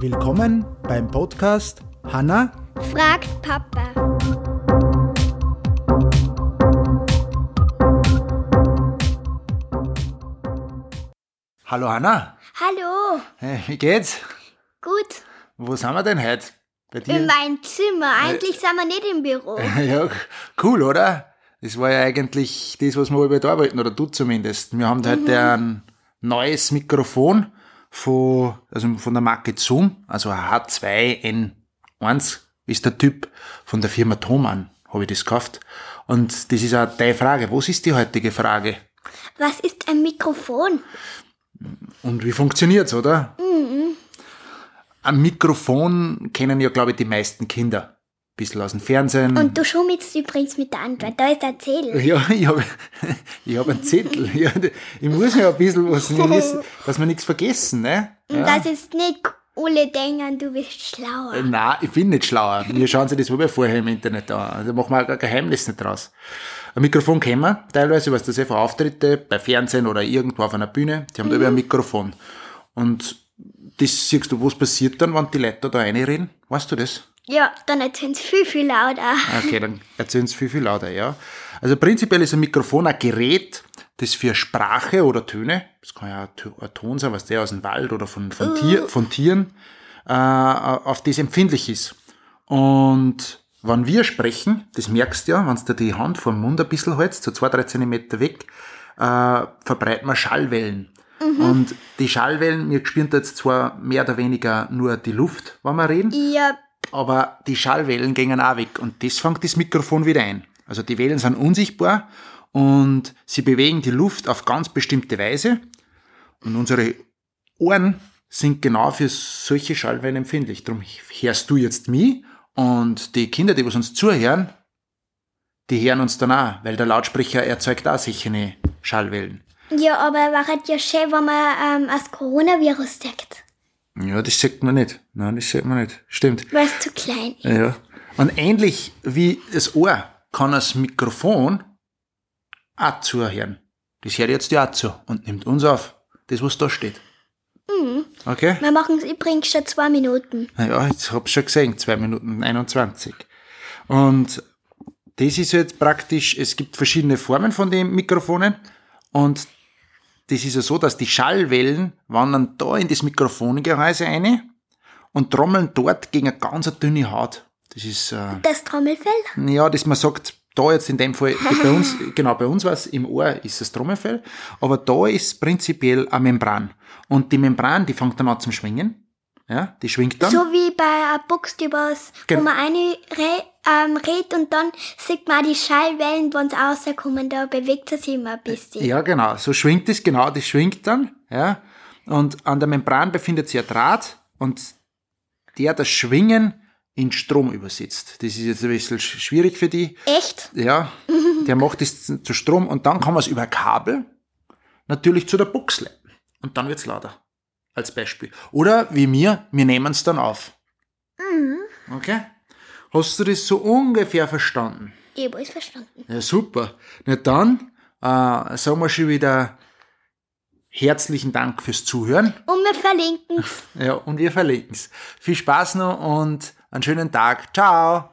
Willkommen beim Podcast Hanna Fragt Papa. Hallo Hanna, Hallo. hey, wie geht's? Gut. Wo sind wir denn heute? Bei dir? In mein Zimmer. Eigentlich sind wir nicht im Büro. Ja, cool, oder? Das war ja eigentlich das, was wir alle da wollten, oder du zumindest. Wir haben heute ein neues Mikrofon von, also von der Marke Zoom, also ein H2N1 ist der Typ von der Firma Thomann, habe ich das gekauft. Und das ist auch deine Frage. Was ist die heutige Frage? Was ist ein Mikrofon? Und wie funktioniert's, oder? Ein Mikrofon kennen ja, glaube ich, die meisten Kinder. Bisschen aus dem Fernsehen. Und du schummelst übrigens mit der Antwort. Da ist der Zettel. Ja, ich habe ich hab einen Zettel. Ja, ich muss ja ein bisschen was, nicht, dass wir nichts vergessen, ne? Und das ist nicht alle denken, du bist schlauer. Nein, ich bin nicht schlauer. Wir schauen sich das wohl vorher im Internet an. Also machen wir kein Geheimnis nicht draus. Ein Mikrofon kennen wir teilweise, was das ja für Auftritte bei Fernsehen oder irgendwo auf einer Bühne. Die haben da über ein Mikrofon. Und das siehst du, was passiert dann, wenn die Leute da reinreden? Weißt du das? Ja, dann erzählen sie viel, viel lauter. Okay, dann erzählen Sie viel, viel lauter, ja. Also prinzipiell ist ein Mikrofon ein Gerät, das für Sprache oder Töne, das kann ja ein To- ein Ton sein, was der aus dem Wald oder von, von, Tier, von Tieren, äh, auf das empfindlich ist. Und wenn wir sprechen, das merkst du ja, wenn du die Hand vom Mund ein bisschen hältst, so zwei, drei Zentimeter weg, äh, verbreiten wir Schallwellen. Und die Schallwellen, wir spüren da jetzt zwar mehr oder weniger nur die Luft, wenn wir reden, Ja, aber die Schallwellen gehen auch weg und das fängt das Mikrofon wieder ein. Also die Wellen sind unsichtbar und sie bewegen die Luft auf ganz bestimmte Weise und unsere Ohren sind genau für solche Schallwellen empfindlich. Darum hörst du jetzt mich und die Kinder, die uns zuhören, die hören uns dann auch, weil der Lautsprecher erzeugt auch solche Schallwellen. ja, aber wäre ja schön, wenn man ähm, das Coronavirus deckt. Ja, das sieht man nicht. Nein, das sieht man nicht. Stimmt. Weil es zu klein ist. Ja. Und ähnlich wie das Ohr kann das Mikrofon auch zuhören. Das hört jetzt ja auch zu und nimmt uns auf. Das, was da steht. Okay? Wir machen es übrigens schon zwei Minuten. Ja, jetzt hab's schon gesehen, 2 Minuten 21. Und das ist jetzt praktisch, es gibt verschiedene Formen von den Mikrofonen und das ist ja so, dass die Schallwellen wandern da in das Mikrofongehäuse rein und trommeln dort gegen eine ganz dünne Haut. Das ist, äh, Das Trommelfell? ja, dass man sagt, da jetzt in dem Fall, bei uns, genau, bei uns war es im Ohr, ist das Trommelfell, aber da ist prinzipiell eine Membran. Und die Membran, die fängt dann an zum Schwingen. Ja, die schwingt dann. So wie bei einem Buchstabers, wo man eine re ähm, redet und dann sieht man die Schallwellen, wenn sie rauskommen, da bewegt es sich immer ein bisschen. Ja, genau, so schwingt es, genau, das schwingt dann, ja. Und an der Membran befindet sich ein Draht und der das Schwingen in Strom übersetzt. Das ist jetzt ein bisschen sch- schwierig für die. Echt? Ja, der macht das zu Strom und dann kann man es über Kabel natürlich zu der Box leiten. Und dann wird's lauter. Als Beispiel. Oder wie mir, wir nehmen es dann auf. Okay? Hast du das so ungefähr verstanden? Ich habe alles verstanden. Ja, super. Na dann äh, sagen wir schon wieder herzlichen Dank fürs Zuhören. Und wir verlinken Ja, und wir verlinken es. Viel Spaß noch und einen schönen Tag. Ciao.